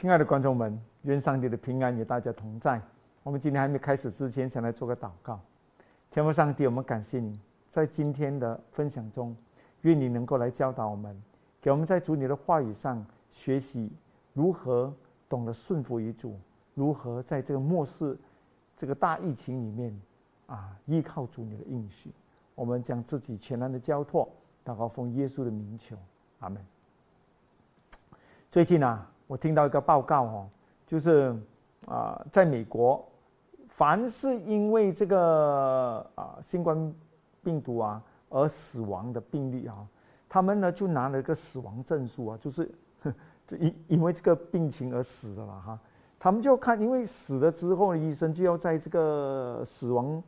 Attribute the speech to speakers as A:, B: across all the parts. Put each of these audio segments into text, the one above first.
A: 亲爱的观众们，愿上帝的平安与大家同在。我们今天还没开始之前，先来做个祷告。天父上帝，我们感谢你在今天的分享中，愿你能够来教导我们，给我们在主你的话语上学习如何懂得顺服于主，如何在这个末世这个大疫情里面啊，依靠主你的应许。我们将自己全然的交托，祷告奉耶稣的名求，阿门。最近啊。我听到一个报告哦，就是啊，在美国，凡是因为这个啊新冠病毒啊而死亡的病例啊，他们呢就拿了一个死亡证书啊，就是就 因因为这个病情而死的了哈。他们就看，因为死了之后，医生就要在这个死亡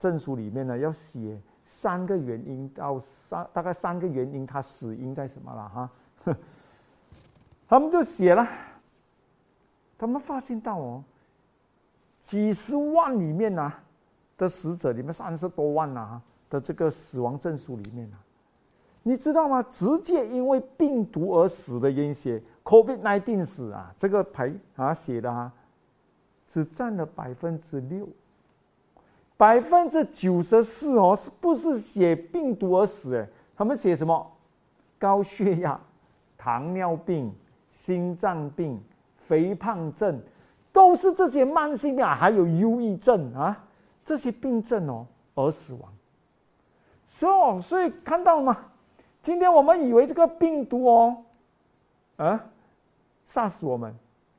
A: 证书里面呢要写三个原因到三大概三个原因，他死因在什么了哈。他们就写了，他们发现到哦，几十万里面呐的死者里面，三十多万呐的这个死亡证书里面啊，你知道吗？直接因为病毒而死的人写 COVID nineteen 死啊，这个牌啊写的啊，只占了百分之六，百分之九十四哦，是不是写病毒而死？哎，他们写什么？高血压、糖尿病。心脏病、肥胖症，都是这些慢性病，还有忧郁症啊，这些病症哦而死亡。所以，所以看到吗？今天我们以为这个病毒哦，啊，杀死我们，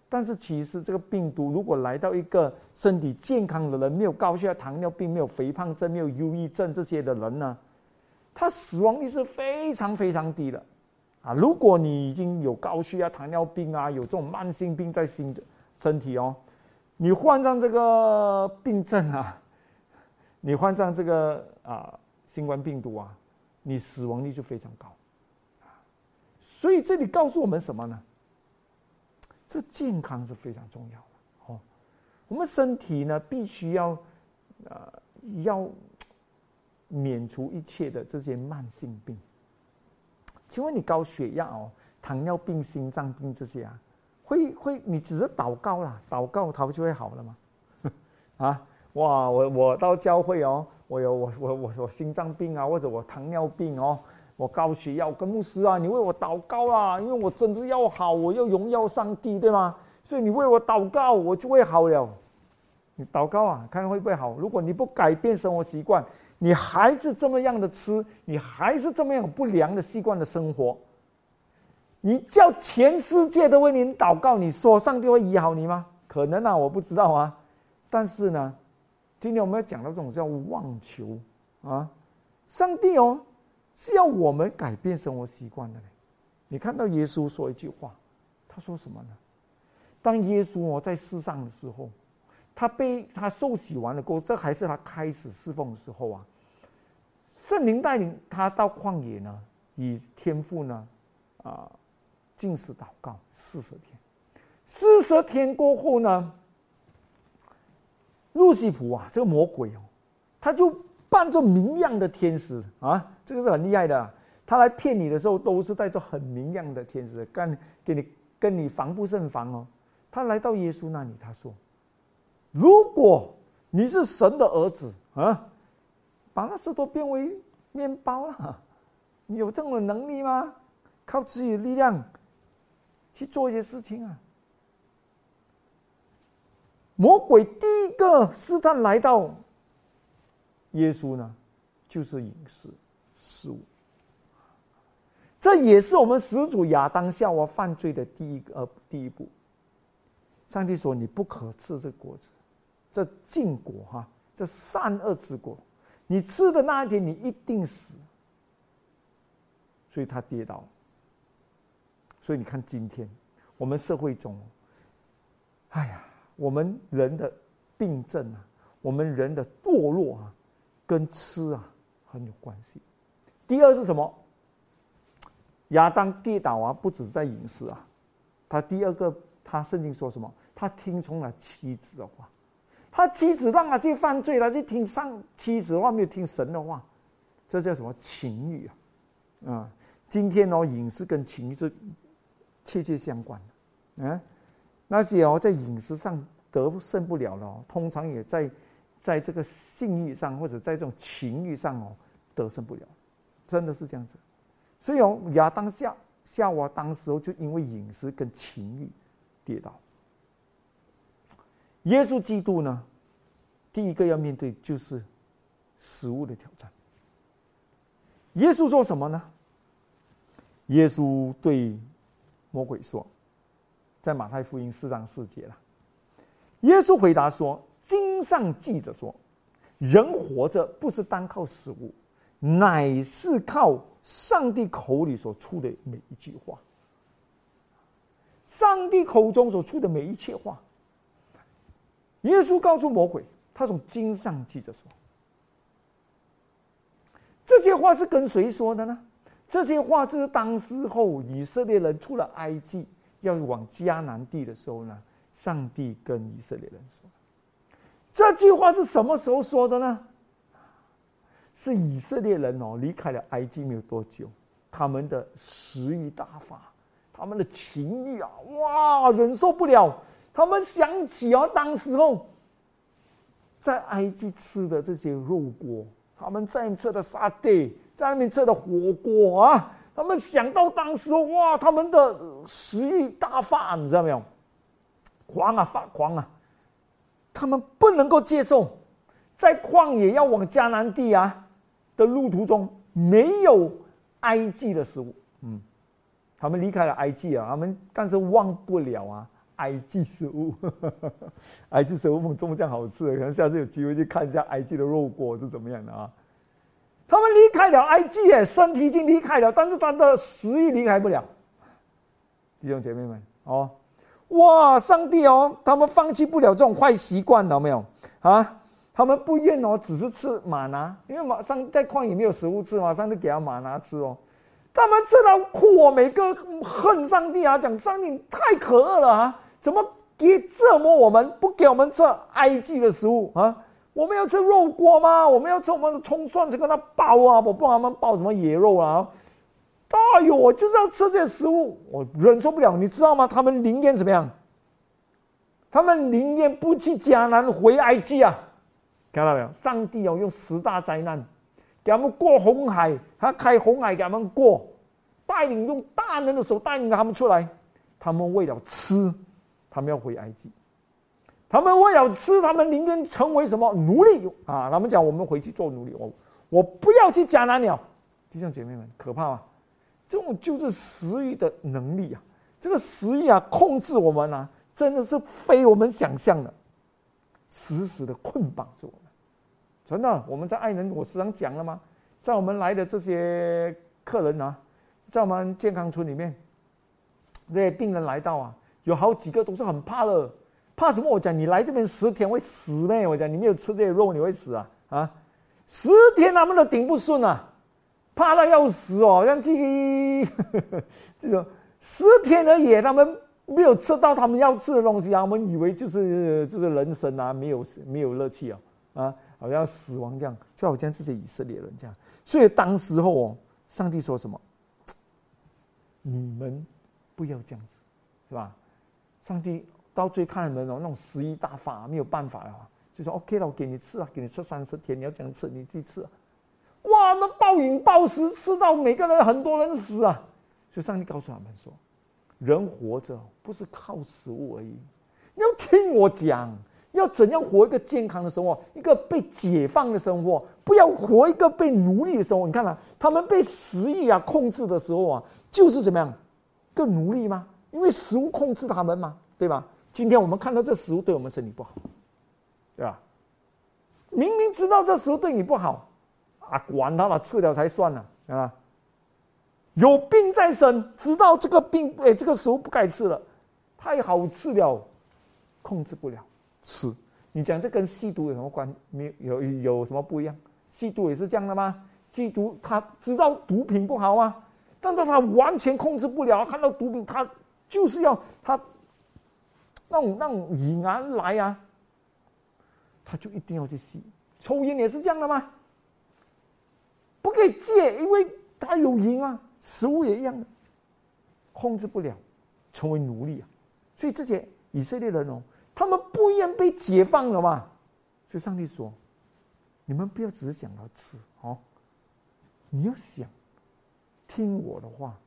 A: 但是其实这个病毒如果来到一个身体健康的人，没有高血压、糖尿病、没有肥胖症、没有忧郁症这些的人呢，他死亡率是非常非常低的。啊，如果你已经有高血压、糖尿病啊，有这种慢性病在心的身体哦，你患上这个病症啊，你患上这个啊新冠病毒啊，你死亡率就非常高。所以这里告诉我们什么呢？这健康是非常重要的哦。我们身体呢，必须要呃要免除一切的这些慢性病。请问你高血压哦、糖尿病、心脏病这些啊，会会你只是祷告啦，祷告它不就会好了吗？啊，哇，我我到教会哦，我有我我我我心脏病啊，或者我糖尿病哦，我高血压，跟牧师啊，你为我祷告啊，因为我真的要好，我要荣耀上帝，对吗？所以你为我祷告，我就会好了。你祷告啊，看会不会好？如果你不改变生活习惯，你还是这么样的吃，你还是这么样不良的习惯的生活，你叫全世界都为你祷告，你说上帝会医好你吗？可能啊，我不知道啊。但是呢，今天我们要讲到这种叫妄求啊，上帝哦是要我们改变生活习惯的。你看到耶稣说一句话，他说什么呢？当耶稣哦在世上的时候。他被他受洗完了过后，这还是他开始侍奉的时候啊。圣灵带领他到旷野呢，以天赋呢，啊，进食祷告四十天。四十天过后呢，路西普啊，这个魔鬼哦，他就扮作明亮的天使啊，这个是很厉害的。他来骗你的时候，都是带着很明亮的天使，跟给你跟你防不胜防哦。他来到耶稣那里，他说。如果你是神的儿子啊，把那石头变为面包了，你有这种能力吗？靠自己的力量去做一些事情啊？魔鬼第一个试探来到耶稣呢，就是饮食食物，这也是我们始祖亚当夏娃犯罪的第一个呃第一步。上帝说：“你不可吃这果子。”这禁果哈，这善恶之果，你吃的那一天，你一定死。所以他跌倒。所以你看今天我们社会中，哎呀，我们人的病症啊，我们人的堕落啊，跟吃啊很有关系。第二是什么？亚当跌倒啊，不止在饮食啊，他第二个，他圣经说什么？他听从了妻子的话。他妻子让他去犯罪，他去听上妻子的话，没有听神的话，这叫什么情欲啊？啊，今天哦，饮食跟情欲是切切相关的。嗯，那些哦在饮食上得胜不了了，通常也在在这个性欲上或者在这种情欲上哦得胜不了，真的是这样子。所以哦，亚当夏夏娃当时候就因为饮食跟情欲跌倒。耶稣基督呢，第一个要面对就是食物的挑战。耶稣说什么呢？耶稣对魔鬼说，在马太福音四章四节了。耶稣回答说：“经上记着说，人活着不是单靠食物，乃是靠上帝口里所出的每一句话。上帝口中所出的每一切话。”耶稣告诉魔鬼，他从经上记着说，这些话是跟谁说的呢？这些话是当时候以色列人出了埃及，要往迦南地的时候呢，上帝跟以色列人说。这句话是什么时候说的呢？是以色列人哦离开了埃及没有多久，他们的食欲大发，他们的情欲啊，哇，忍受不了，他们想起哦，当时候在埃及吃的这些肉锅，他们在吃的沙爹。在那边吃的火锅啊，他们想到当时哇，他们的食欲大发，你知道没有？狂啊，发狂啊！他们不能够接受，在旷野要往迦南地啊的路途中没有埃及的食物。嗯，他们离开了埃及啊，他们但是忘不了啊埃及食物。埃及食物怎么这样好吃？可能下次有机会去看一下埃及的肉果是怎么样的啊？他们离开了埃及，哎，身体已经离开了，但是他的食欲离开不了。弟兄姐妹们，哦，哇，上帝哦，他们放弃不了这种坏习惯，有没有啊？他们不愿哦，只是吃玛拿，因为马上在旷野没有食物吃马，上就给他玛拿吃哦。他们吃到苦，每个恨上帝啊，讲上帝太可恶了啊，怎么给折磨我们，不给我们吃埃及的食物啊？我们要吃肉锅吗？我们要吃我们的葱蒜，去跟他包啊！我不他们包什么野肉啊！哎呦，我就是要吃这些食物，我忍受不了，你知道吗？他们宁愿怎么样？他们宁愿不去迦南回埃及啊！看到没有？上帝要用十大灾难给他们过红海，他开红海给他们过，带领用大能的手带领他们出来。他们为了吃，他们要回埃及。他们为了吃，他们宁愿成为什么奴隶啊？他们讲我们回去做奴隶，我我不要去迦南鸟。弟兄姐妹们，可怕吗？这种就是食欲的能力啊！这个食欲啊，控制我们啊，真的是非我们想象的，死死的捆绑住我们。真的，我们在爱人，我时常讲了吗？在我们来的这些客人啊，在我们健康村里面，这些病人来到啊，有好几个都是很怕的。怕什么？我讲你来这边十天会死咩？我讲你没有吃这些肉，你会死啊啊！十天他们都顶不顺啊，怕到要死哦，像去 这种十天而已，他们没有吃到他们要吃的东西啊，我们以为就是就是人生啊，没有没有乐趣啊啊，好像死亡这样，就好像这些以色列人这样。所以当时候哦，上帝说什么？你们不要这样子，是吧？上帝。到最看你们哦，那种十一大法没有办法了，就说 OK 了，我给你吃啊，给你吃三十天，你要怎样吃你自己吃。啊哇，那暴饮暴食，吃到每个人很多人死啊！所以上帝告诉他们说，人活着不是靠食物而已，你要听我讲，要怎样活一个健康的生活，一个被解放的生活，不要活一个被奴隶的生活。你看啊，他们被食欲啊控制的时候啊，就是怎么样，更奴隶吗？因为食物控制他们嘛，对吧？今天我们看到这食物对我们身体不好，对吧？明明知道这食物对你不好，啊，管他了，吃了才算呢，啊！有病在身，知道这个病，哎，这个食物不该吃了，太好吃了，控制不了吃。你讲这跟吸毒有什么关？没有有什么不一样？吸毒也是这样的吗？吸毒他知道毒品不好啊，但是他完全控制不了，看到毒品他就是要他。那种那种瘾啊来啊，他就一定要去吸。抽烟也是这样的吗？不可以戒，因为他有瘾啊。食物也一样的，控制不了，成为奴隶啊。所以这些以色列人哦，他们不愿被解放了嘛。所以上帝说：“你们不要只是想到吃哦，你要想听我的话，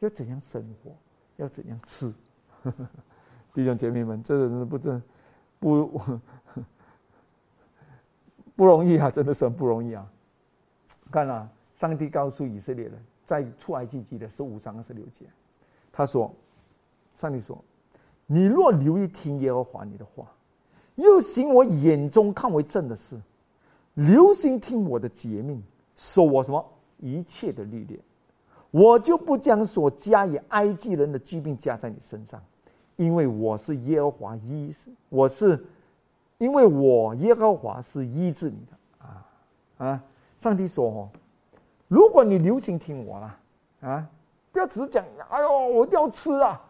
A: 要怎样生活，要怎样吃。”弟兄姐妹们，这真的不真不 不容易啊！真的是很不容易啊！看啊，上帝告诉以色列人，在出埃及记的十五章二十六节，他说：“上帝说，你若留意听耶和华你的话。”又行我眼中看为正的事，留心听我的诫命，受我什么一切的历练，我就不将所加以埃及人的疾病加在你身上，因为我是耶和华医，我是因为我耶和华是医治你的啊啊！上帝说哦，如果你留心听我啦啊，不要只讲哎呦我要吃啊，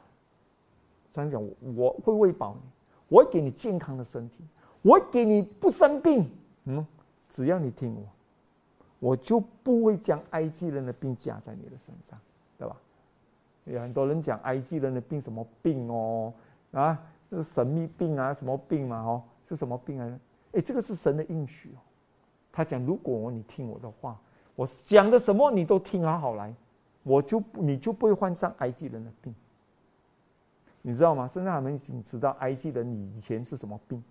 A: 上帝讲我会喂饱你。我会给你健康的身体，我会给你不生病，嗯，只要你听我，我就不会将埃及人的病加在你的身上，对吧？有很多人讲埃及人的病什么病哦，啊，是神秘病啊，什么病嘛？哦，是什么病啊？哎，这个是神的应许哦。他讲，如果你听我的话，我讲的什么你都听好好来，我就你就不会患上埃及人的病。你知道吗？现在他们已经知道埃及人以前是什么病。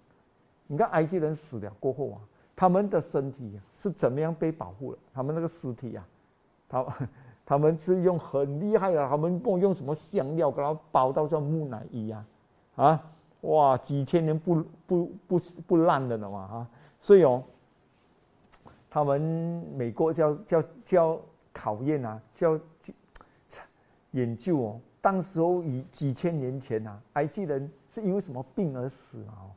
A: 你看埃及人死了过后啊，他们的身体是怎么样被保护的？他们那个尸体呀，他 他们是用很厉害的，他们不用什么香料给它包到像木乃伊呀，啊，哇，几千年不不不不烂的了嘛啊！所以哦，他们美国叫叫叫考验啊，叫研究哦。当时候以几千年前呐，埃及人是因为什么病而死啊？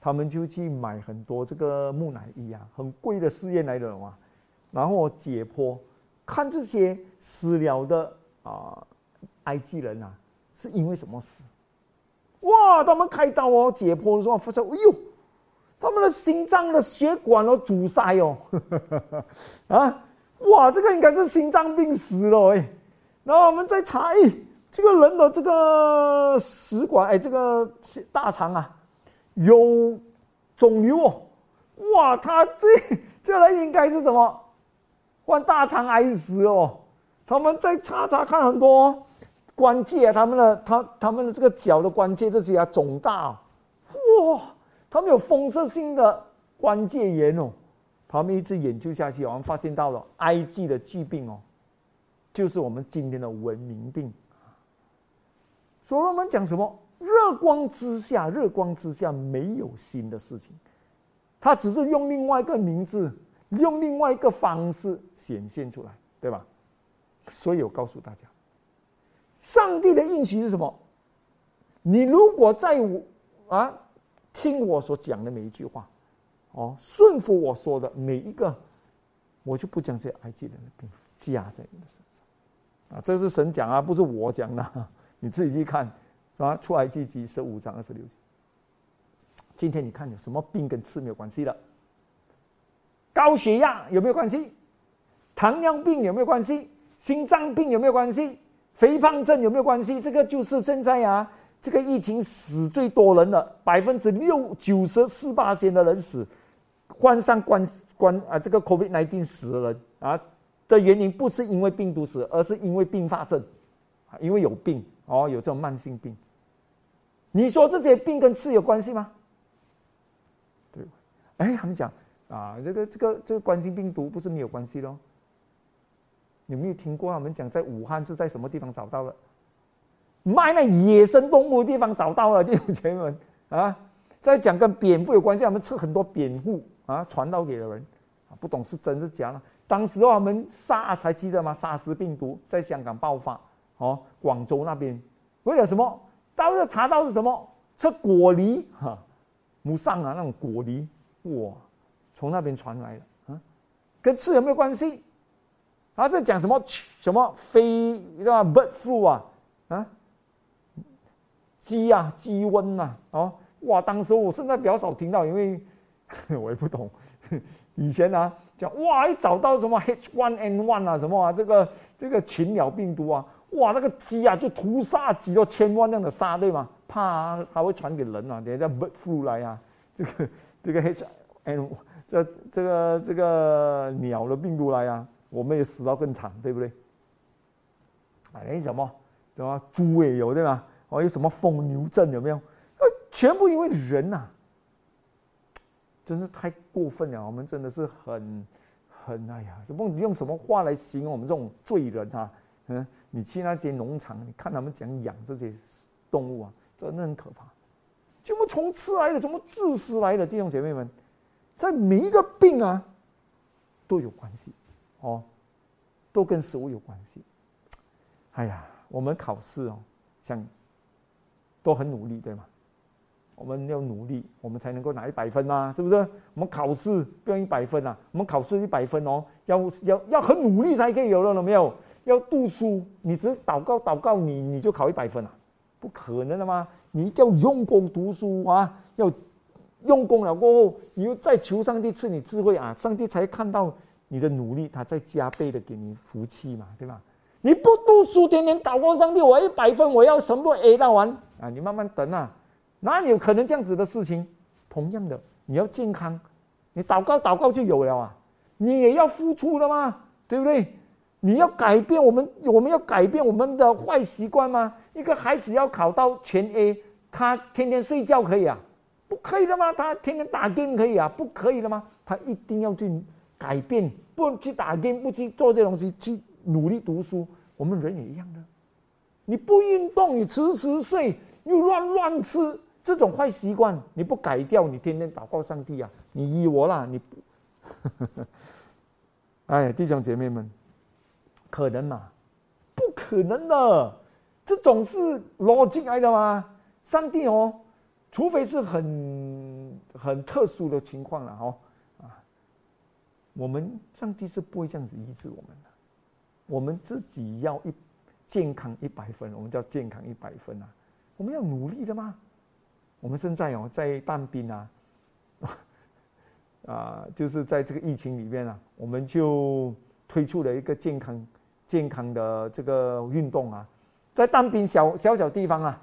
A: 他们就去买很多这个木乃伊啊，很贵的试验来的嘛，然后解剖，看这些死了的啊埃及人啊，是因为什么死？哇！他们开刀哦，解剖的时候发现，哎呦，他们的心脏的血管都阻塞哦，啊，哇，这个应该是心脏病死了哎，然后我们再查，哎。这个人的这个食管，哎，这个大肠啊，有肿瘤哦，哇，他这 这人应该是什么患大肠癌死哦？他们在查查看很多关节，他们的他他们的这个脚的关节这些啊肿大，哇，他们有风湿性的关节炎哦。他们一直研究下去，我们发现到了埃及的疾病哦，就是我们今天的文明病。所罗门讲什么？热光之下，热光之下没有新的事情，他只是用另外一个名字，用另外一个方式显现出来，对吧？所以我告诉大家，上帝的应许是什么？你如果在我啊听我所讲的每一句话，哦，顺服我说的每一个，我就不将这埃及人的病加在你的身上。啊，这是神讲啊，不是我讲的。你自己去看，是吧？出埃及记十五章二十六节。今天你看有什么病跟吃没有关系的？高血压有没有关系？糖尿病有没有关系？心脏病有没有关系？肥胖症有没有关系？这个就是现在啊，这个疫情死最多人的百分之六九十四八千的人死，患上冠冠啊这个 COVID nineteen 死的人啊的原因不是因为病毒死，而是因为并发症，因为有病。哦，有这种慢性病，你说这些病跟吃有关系吗？对，哎，他们讲啊，这个这个这个冠心病毒不是没有关系喽？有没有听过他们讲在武汉是在什么地方找到的？卖那野生动物的地方找到了，弟兄姐妹们啊，在讲跟蝙蝠有关系，他们吃很多蝙蝠啊，传到给了人啊，不懂是真是假了。当时我们沙还记得吗？？SARS 病毒在香港爆发。哦，广州那边为了什么？到时查到是什么？吃果梨哈，母上啊那种果梨，哇，从那边传来的啊，跟吃有没有关系？他在讲什么？什么飞对吧？bird flu 啊啊，鸡啊，鸡瘟呐，哦，哇，当时我现在比较少听到，因为 我也不懂。以前呢讲哇，一找到什么 H1N1 啊，什么啊，这个这个禽鸟病毒啊。哇，那个鸡啊，就屠杀几多千万辆的杀，对吗？怕它会传给人啊，等下 bird flu 来啊，这个这个 H N 这这个这个鸟的病毒来啊，我们也死到更惨，对不对？哎，什么什么猪也有对吧？哦，有什么疯牛症有没有？呃，全部因为人呐，真是太过分了。我们真的是很很哎呀，怎么用什么话来形容我们这种罪人啊？嗯，你去那些农场，你看他们讲养这些动物啊，真的很可怕。怎么从吃来的？怎么自私来的？弟兄姐妹们，在每一个病啊都有关系哦，都跟食物有关系。哎呀，我们考试哦，像都很努力，对吗？我们要努力，我们才能够拿一百分呐，是不是？我们考试不要一百分呐，我们考试一百分哦，要要要很努力才可以有了，有没有？要读书，你只祷告祷告，你你就考一百分啊？不可能的吗？你一定要用功读书啊，要用功了过后，你又再求上帝赐你智慧啊，上帝才看到你的努力，他再加倍的给你福气嘛，对吧？你不读书，天天祷告上帝，我一百分，我要什么 A 到完啊？你慢慢等啊。哪里有可能这样子的事情？同样的，你要健康，你祷告祷告就有了啊！你也要付出的嘛，对不对？你要改变我们，我们要改变我们的坏习惯吗？一个孩子要考到全 A，他天天睡觉可以啊？不可以的吗？他天天打针可以啊？不可以的吗？他一定要去改变，不去打针不去做这东西，去努力读书。我们人也一样的，你不运动，你迟迟睡，又乱乱吃。这种坏习惯你不改掉，你天天祷告上帝啊！你依我啦，你不，哎，弟兄姐妹们，可能吗？不可能的，这种是逻辑来的吗？上帝哦，除非是很很特殊的情况了哦啊，我们上帝是不会这样子医治我们的，我们自己要一健康一百分，我们叫健康一百分啊，我们要努力的吗？我们现在哦，在但兵啊，啊，就是在这个疫情里面啊，我们就推出了一个健康、健康的这个运动啊，在但兵小小小地方啊，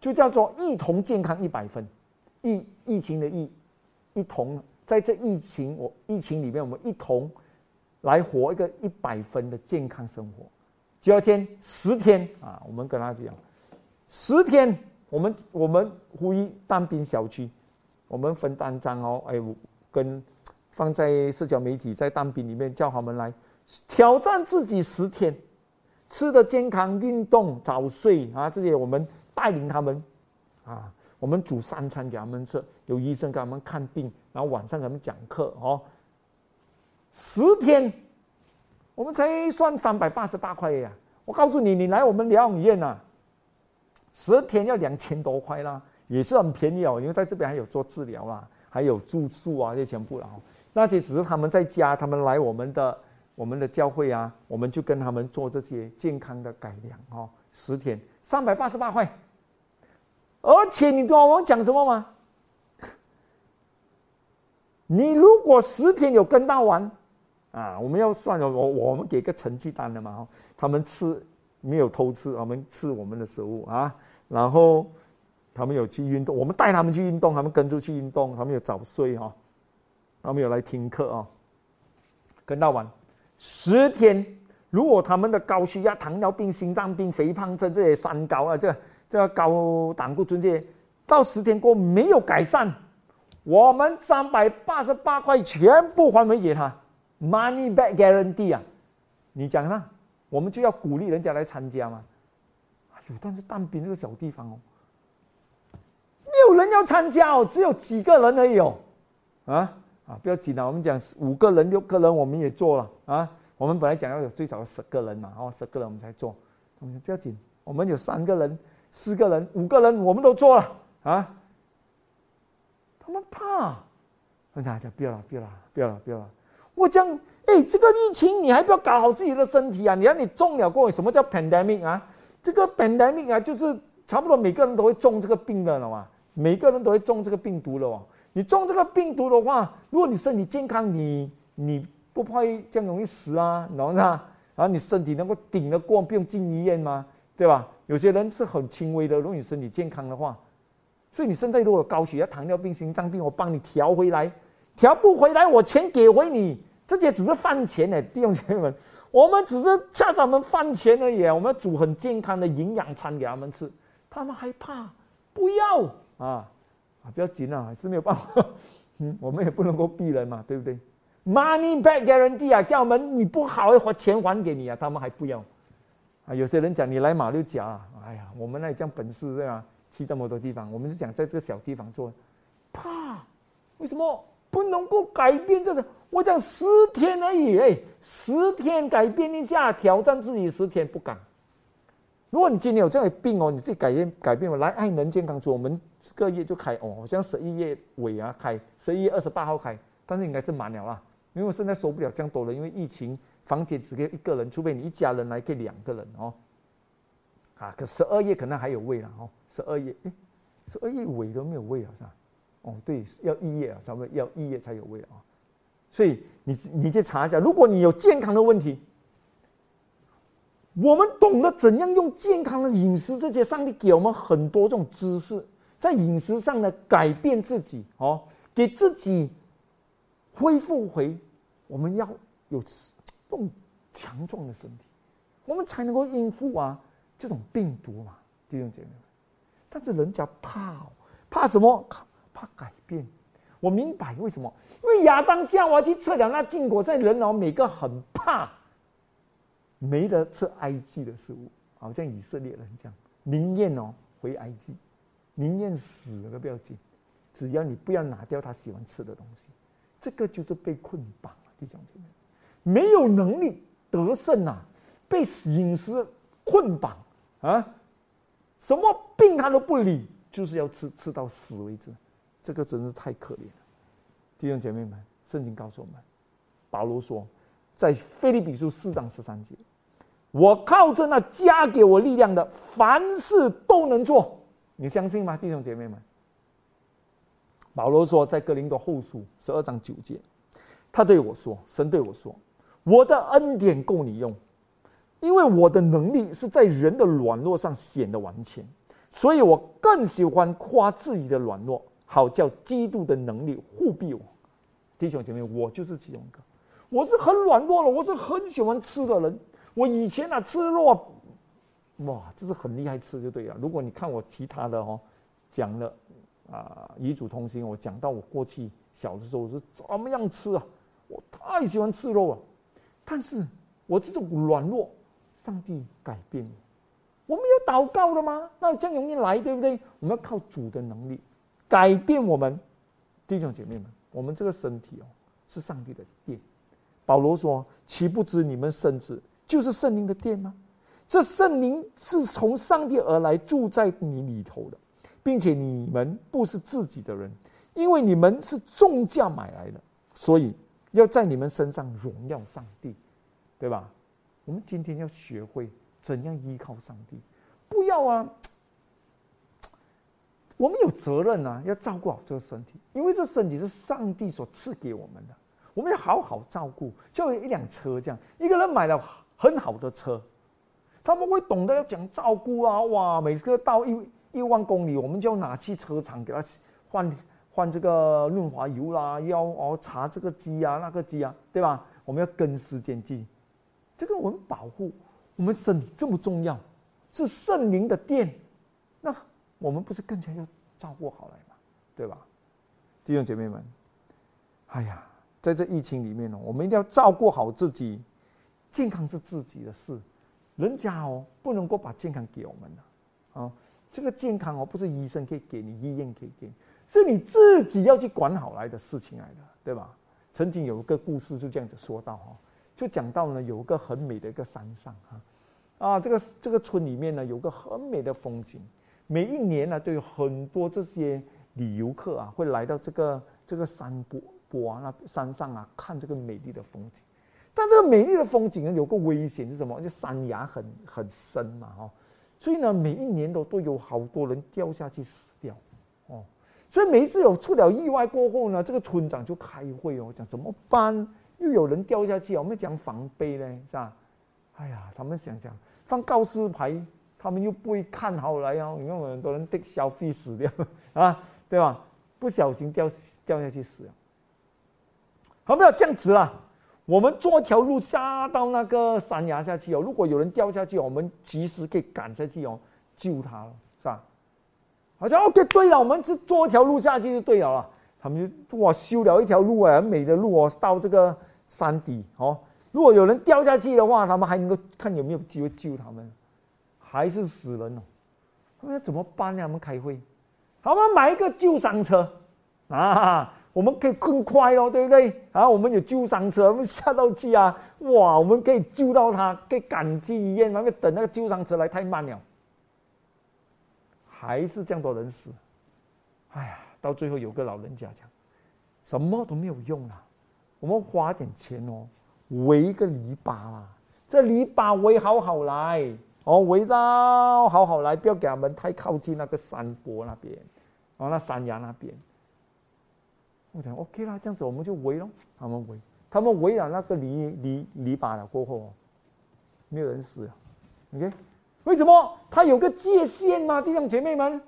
A: 就叫做“一同健康一百分”。疫疫情的疫，一同在这疫情我疫情里面，我们一同来活一个一百分的健康生活。九天十天啊，我们跟他讲十天。我们我们呼吁单兵小区，我们分单张哦，哎，跟放在社交媒体，在单兵里面叫他们来挑战自己十天，吃的健康，运动，早睡啊，这些我们带领他们啊，我们煮三餐给他们吃，有医生给他们看病，然后晚上给他们讲课哦，十天，我们才算三百八十八块呀！我告诉你，你来我们疗养院呐。十天要两千多块啦，也是很便宜哦。因为在这边还有做治疗啊，还有住宿啊，这全部了。那些只是他们在家，他们来我们的我们的教会啊，我们就跟他们做这些健康的改良哦。十天三百八十八块，而且你知道我讲什么吗？你如果十天有跟到完啊，我们要算了，我我们给个成绩单的嘛。他们吃没有偷吃，我们吃我们的食物啊。然后他们有去运动，我们带他们去运动，他们跟着去运动，他们有早睡哈，他们有来听课啊，跟到晚十天。如果他们的高血压、糖尿病、心脏病、肥胖症这些三高啊，这这高胆固醇这些，到十天过没有改善，我们三百八十八块全部还回给他，money back guarantee 啊！你讲呢？我们就要鼓励人家来参加嘛。但是但兵这个小地方哦，没有人要参加哦，只有几个人而已哦，啊啊，不要紧了，我们讲五个人、六个人，我们也做了啊。我们本来讲要有最少十个人嘛，哦，十个人我们才做。我们不要紧，我们有三个人、四个人、五个人，我们都做了啊。他们怕，大家讲不要了，不要了，不要了，不要了。我讲，哎，这个疫情你还不要搞好自己的身体啊？你看你中了过，什么叫 pandemic 啊？这个 pandemic 啊，就是差不多每个人都会中这个病的了嘛，每个人都会中这个病毒了哦。你中这个病毒的话，如果你身体健康，你你不怕这样容易死啊，懂吗？然后你身体能够顶得过，不用进医院吗？对吧？有些人是很轻微的，如果你身体健康的话，所以你现在如果有高血压、糖尿病、心脏病，我帮你调回来，调不回来，我钱给回你，这些只是饭钱呢，弟兄姐妹们，我们只是恰他们饭钱而已，我们煮很健康的营养餐给他们吃，他们害怕，不要啊啊，不要紧啊，是没有办法，嗯，我们也不能够逼人嘛，对不对？Money back guarantee 啊，叫我们你不好，要还钱还给你啊，他们还不要。啊，有些人讲你来马六甲，啊哎呀，我们那里讲本事对吧？去这么多地方，我们是想在这个小地方做，怕？为什么不能够改变这个？我讲十天而已，哎，十天改变一下，挑战自己十天不敢。如果你今天有这样的病哦，你自己改变改变，来爱能健康组，我们这个月就开哦，好像十一月尾啊开，十一月二十八号开，但是应该是满了啦，因为我现在收不了这样多人，因为疫情。房间只给一个人，除非你一家人来，给两个人哦。啊，可十二月可能还有位了哦。十二月，哎，十二月尾都没有位了是吧？哦，对，要一月啊，咱们要一月才有味啊。所以你你去查一下，如果你有健康的问题，我们懂得怎样用健康的饮食，这些上帝给我们很多这种知识，在饮食上呢改变自己哦，给自己恢复回我们要有。用强壮的身体，我们才能够应付啊这种病毒嘛，弟兄姐妹们。但是人家怕，怕什么？怕改变。我明白为什么？因为亚当夏娃去测量那禁果，在人脑每个很怕，没得吃埃及的食物，好像以色列人这样，宁愿哦回埃及，宁愿死都不要紧，只要你不要拿掉他喜欢吃的东西。这个就是被捆绑了，弟兄姐妹。没有能力得胜呐，被饮食捆绑啊，什么病他都不理，就是要吃吃到死为止，这个真是太可怜了。弟兄姐妹们，圣经告诉我们，保罗说，在菲利比书四章十三节，我靠着那加给我力量的，凡事都能做。你相信吗，弟兄姐妹们？保罗说，在哥林多后书十二章九节，他对我说，神对我说。我的恩典够你用，因为我的能力是在人的软弱上显得完全，所以我更喜欢夸自己的软弱，好叫基督的能力护庇我。弟兄姐妹，我就是其中一个，我是很软弱了，我是很喜欢吃的人。我以前啊吃肉，哇，这是很厉害吃就对了。如果你看我其他的哦，讲了啊遗嘱通心，我讲到我过去小的时候是怎么样吃啊，我太喜欢吃肉了。但是我这种软弱，上帝改变我。我们有祷告的吗？那这样容易来，对不对？我们要靠主的能力改变我们。弟兄姐妹们，我们这个身体哦，是上帝的殿。保罗说：“岂不知你们身子就是圣灵的殿吗？这圣灵是从上帝而来，住在你里头的，并且你们不是自己的人，因为你们是重价买来的，所以。”要在你们身上荣耀上帝，对吧？我们今天要学会怎样依靠上帝，不要啊！我们有责任啊，要照顾好这个身体，因为这身体是上帝所赐给我们的，我们要好好照顾。就一辆车这样，一个人买了很好的车，他们会懂得要讲照顾啊！哇，每个到一一万公里，我们就要拿去车厂给他换。换这个润滑油啦，要哦查这个机啊那个机啊，对吧？我们要跟时间记，这个我们保护我们身体这么重要，是圣灵的殿，那我们不是更加要照顾好来吗？对吧？弟兄姐妹们，哎呀，在这疫情里面呢，我们一定要照顾好自己，健康是自己的事，人家哦不能够把健康给我们的，啊，这个健康哦不是医生可以给你，医院可以给。是你自己要去管好来的事情来的，对吧？曾经有一个故事就这样子说到哈，就讲到呢，有一个很美的一个山上哈，啊，这个这个村里面呢有个很美的风景，每一年呢都有很多这些旅游客啊会来到这个这个山坡坡啊那山上啊看这个美丽的风景，但这个美丽的风景呢有个危险是什么？就山崖很很深嘛哈，所以呢每一年都都有好多人掉下去死掉，哦。所以每一次有出了意外过后呢，这个村长就开会哦，讲怎么办？又有人掉下去，我们讲防备呢，是吧？哎呀，他们想想放告示牌，他们又不会看好来哦。你看很多人得消费死掉 啊，对吧？不小心掉掉下去死了。好，不要这样子啦。我们做一条路下到那个山崖下去哦。如果有人掉下去，我们及时可以赶下去哦，救他了，是吧？好像 OK，对了，我们是做一条路下去就对了了。他们就哇修了一条路啊，很美的路哦，到这个山底哦。如果有人掉下去的话，他们还能够看有没有机会救他们，还是死人哦？他们怎么办呢？我们开会，好吗？买一个救伤车啊。我们可以更快哦，对不对？啊，我们有救伤车，我们下到去啊，哇，我们可以救到他，可以赶去医院，那个等那个救伤车来太慢了，还是这样多人死。哎呀，到最后有个老人家讲，什么都没有用了，我们花点钱哦，围一个篱笆啦，这篱笆围好好来哦，围到好好来，不要给他们太靠近那个山坡那边，哦，那山崖那边。我讲 OK 啦，这样子我们就围喽。他们围，他们围了那个篱篱篱笆了过后，没有人死。OK，为什么？他有个界限嘛，弟兄姐妹们。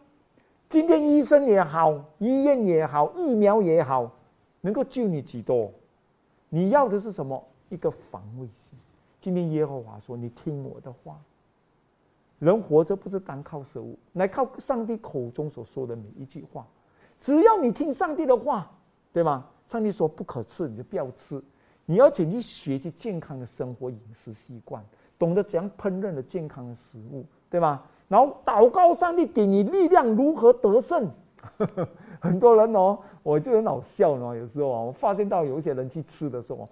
A: 今天医生也好，医院也好，疫苗也好，能够救你几多？你要的是什么？一个防卫心。今天耶和华说：“你听我的话。人活着不是单靠食物，来靠上帝口中所说的每一句话。只要你听上帝的话。”对吗？上帝说不可吃，你就不要吃。你要请去学习健康的生活饮食习惯，懂得怎样烹饪的健康的食物，对吗？然后祷告上帝给你力量，如何得胜？很多人哦，我就很好笑哦。有时候啊，我发现到有一些人去吃的时候，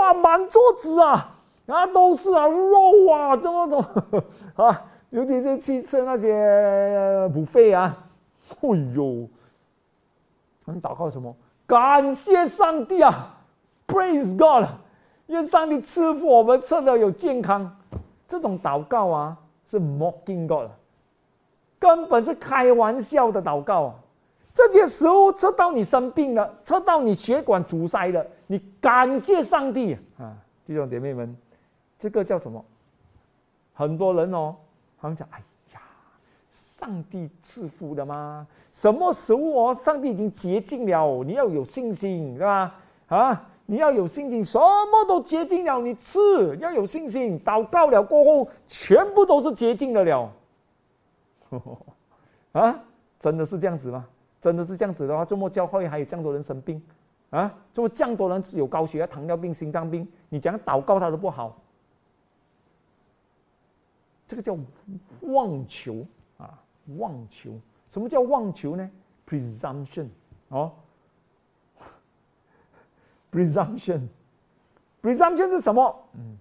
A: 哇，满桌子啊，啊都是啊肉啊，怎么怎么 啊？尤其是去吃那些补费啊，哎呦，们祷告什么？感谢上帝啊，Praise God！愿上帝赐福我们，吃了有健康。这种祷告啊，是 Mocking God，根本是开玩笑的祷告啊！这些食物吃到你生病了，吃到你血管阻塞了，你感谢上帝啊！弟兄姐妹们，这个叫什么？很多人哦，他们讲哎呀。上帝赐福的吗？什么食物哦？上帝已经洁净了，你要有信心，对吧？啊，你要有信心，什么都洁净了，你吃要有信心，祷告了过后，全部都是洁净的了。啊，真的是这样子吗？真的是这样子的话，这么教会还有这样多人生病啊？这么这样多人有高血压、糖尿病、心脏病，你讲祷告他都不好，这个叫妄求啊。妄求，什么叫妄求呢？Presumption，哦，Presumption，Presumption 是什么？嗯，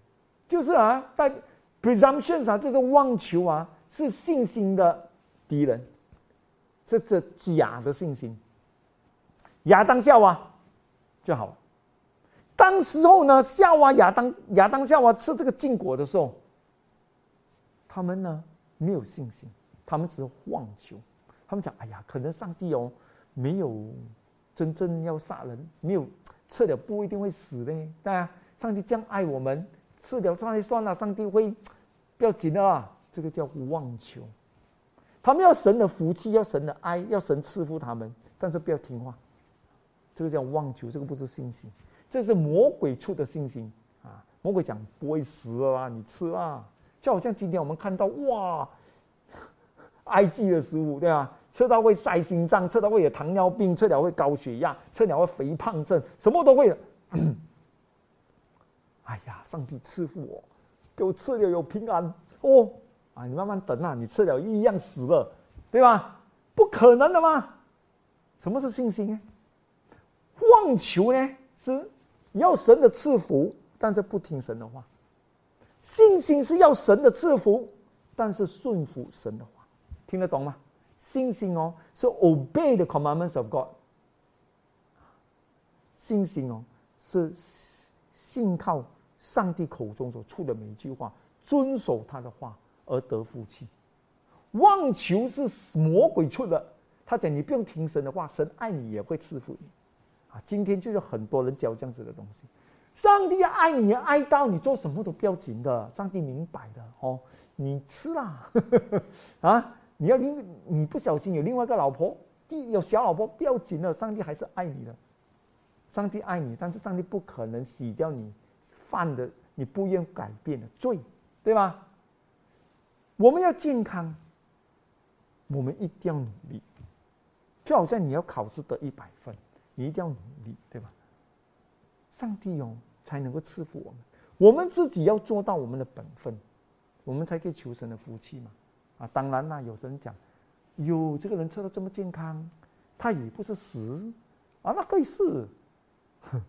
A: 就是啊，在 Presumption 啊，就是妄求啊，是信心的敌人，这这假的信心。亚当夏娃就好了。当时候呢，夏娃、亚当、亚当、夏娃吃这个禁果的时候，他们呢没有信心。他们只是妄求，他们讲：“哎呀，可能上帝哦，没有真正要杀人，没有吃了不一定会死的，对啊，上帝这样爱我们，吃了上帝算了，上帝会不要紧的啊。这个叫妄求。他们要神的福气，要神的爱，要神赐福他们，但是不要听话。这个叫妄求，这个不是信心，这是魔鬼出的信心啊！魔鬼讲不会死啊，你吃啊，就好像今天我们看到哇。埃及的食物，对吧？吃到会塞心脏，吃到会有糖尿病，吃了会高血压，吃了会肥胖症，什么都会了。哎呀，上帝赐福我，给我吃了有平安哦。啊，你慢慢等啊，你吃了一样死了，对吧？不可能的吗？什么是信心呢？妄求呢？是要神的赐福，但是不听神的话。信心是要神的赐福，但是顺服神的话。听得懂吗？信心哦，是 obey the commandments of God。信心哦，是信靠上帝口中所出的每一句话，遵守他的话而得福气。妄求是魔鬼出的，他讲你不用听神的话，神爱你也会赐福你。啊，今天就是很多人教这样子的东西，上帝爱你，爱到你做什么都不要紧的。上帝明白的哦，你吃啦，啊，你要另你不小心有另外一个老婆，有小老婆不要紧的，上帝还是爱你的。上帝爱你，但是上帝不可能洗掉你犯的你不愿改变的罪，对吧？我们要健康，我们一定要努力。就好像你要考试得一百分，你一定要努力，对吧？上帝哦，才能够赐福我们。我们自己要做到我们的本分，我们才可以求神的福气嘛。啊，当然啦，有人讲，哟，这个人吃的这么健康，他也不是死啊，那可以是。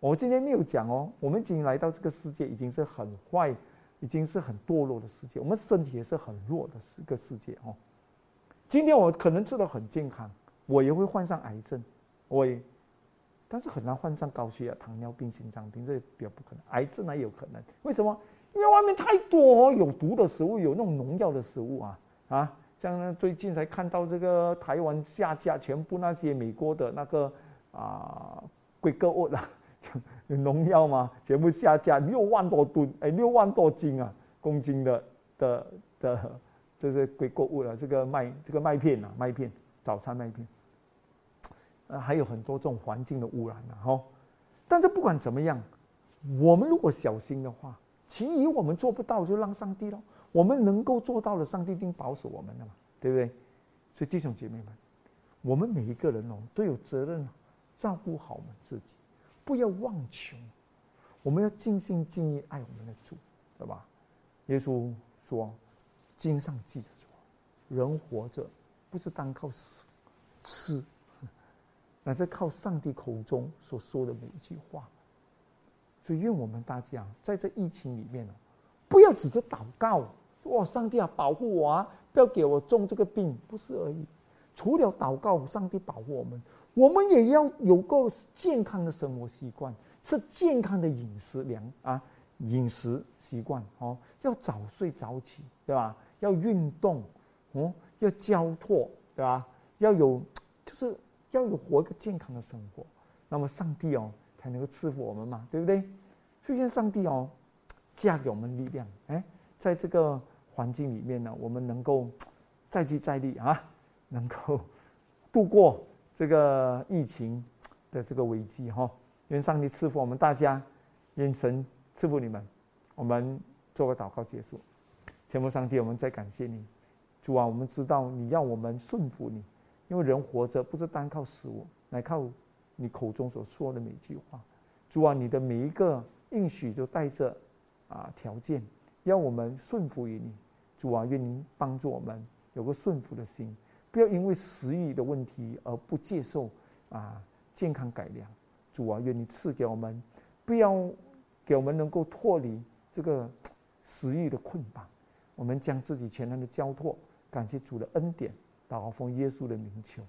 A: 我今天没有讲哦，我们今天来到这个世界已经是很坏，已经是很堕落的世界，我们身体也是很弱的一个世界哦。今天我可能吃的很健康，我也会患上癌症，我也，但是很难患上高血压、糖尿病、心脏病，这比较不可能。癌症还有可能，为什么？因为外面太多有毒的食物，有那种农药的食物啊啊！像最近才看到这个台湾下架全部那些美国的那个啊。贵购物了，有农药吗？全部下架，六万多吨，哎，六万多斤啊，公斤的的的，这是贵购物了。这个麦，这个麦片啊，麦片，早餐麦片，呃，还有很多这种环境的污染呢，哈。但是不管怎么样，我们如果小心的话，其余我们做不到，就让上帝咯。我们能够做到的，上帝一定保守我们的嘛，对不对？所以弟兄姐妹们，我们每一个人哦，都有责任。照顾好我们自己，不要忘穷。我们要尽心尽意爱我们的主，对吧？耶稣说：“经上记着说，人活着不是单靠死吃，乃是靠上帝口中所说的每一句话。”所以，愿我们大家在这疫情里面不要只是祷告，说：“哇，上帝啊，保护我啊，不要给我中这个病。”不是而已。除了祷告，上帝保护我们。我们也要有个健康的生活习惯，吃健康的饮食粮啊，饮食习惯哦，要早睡早起，对吧？要运动，哦，要交托，对吧？要有，就是要有活一个健康的生活，那么上帝哦才能够赐福我们嘛，对不对？所以上帝哦，加给我们力量，哎，在这个环境里面呢，我们能够再接再厉啊，能够度过。这个疫情的这个危机哈，愿上帝赐福我们大家，愿神赐福你们。我们做个祷告结束。天父上帝，我们再感谢你，主啊，我们知道你要我们顺服你，因为人活着不是单靠食物，乃靠你口中所说的每句话。主啊，你的每一个应许都带着啊条件，要我们顺服于你。主啊，愿您帮助我们有个顺服的心。不要因为食欲的问题而不接受啊健康改良，主啊，愿你赐给我们，不要给我们能够脱离这个食欲的捆绑。我们将自己全然的交托，感谢主的恩典，祷告奉耶稣的名求，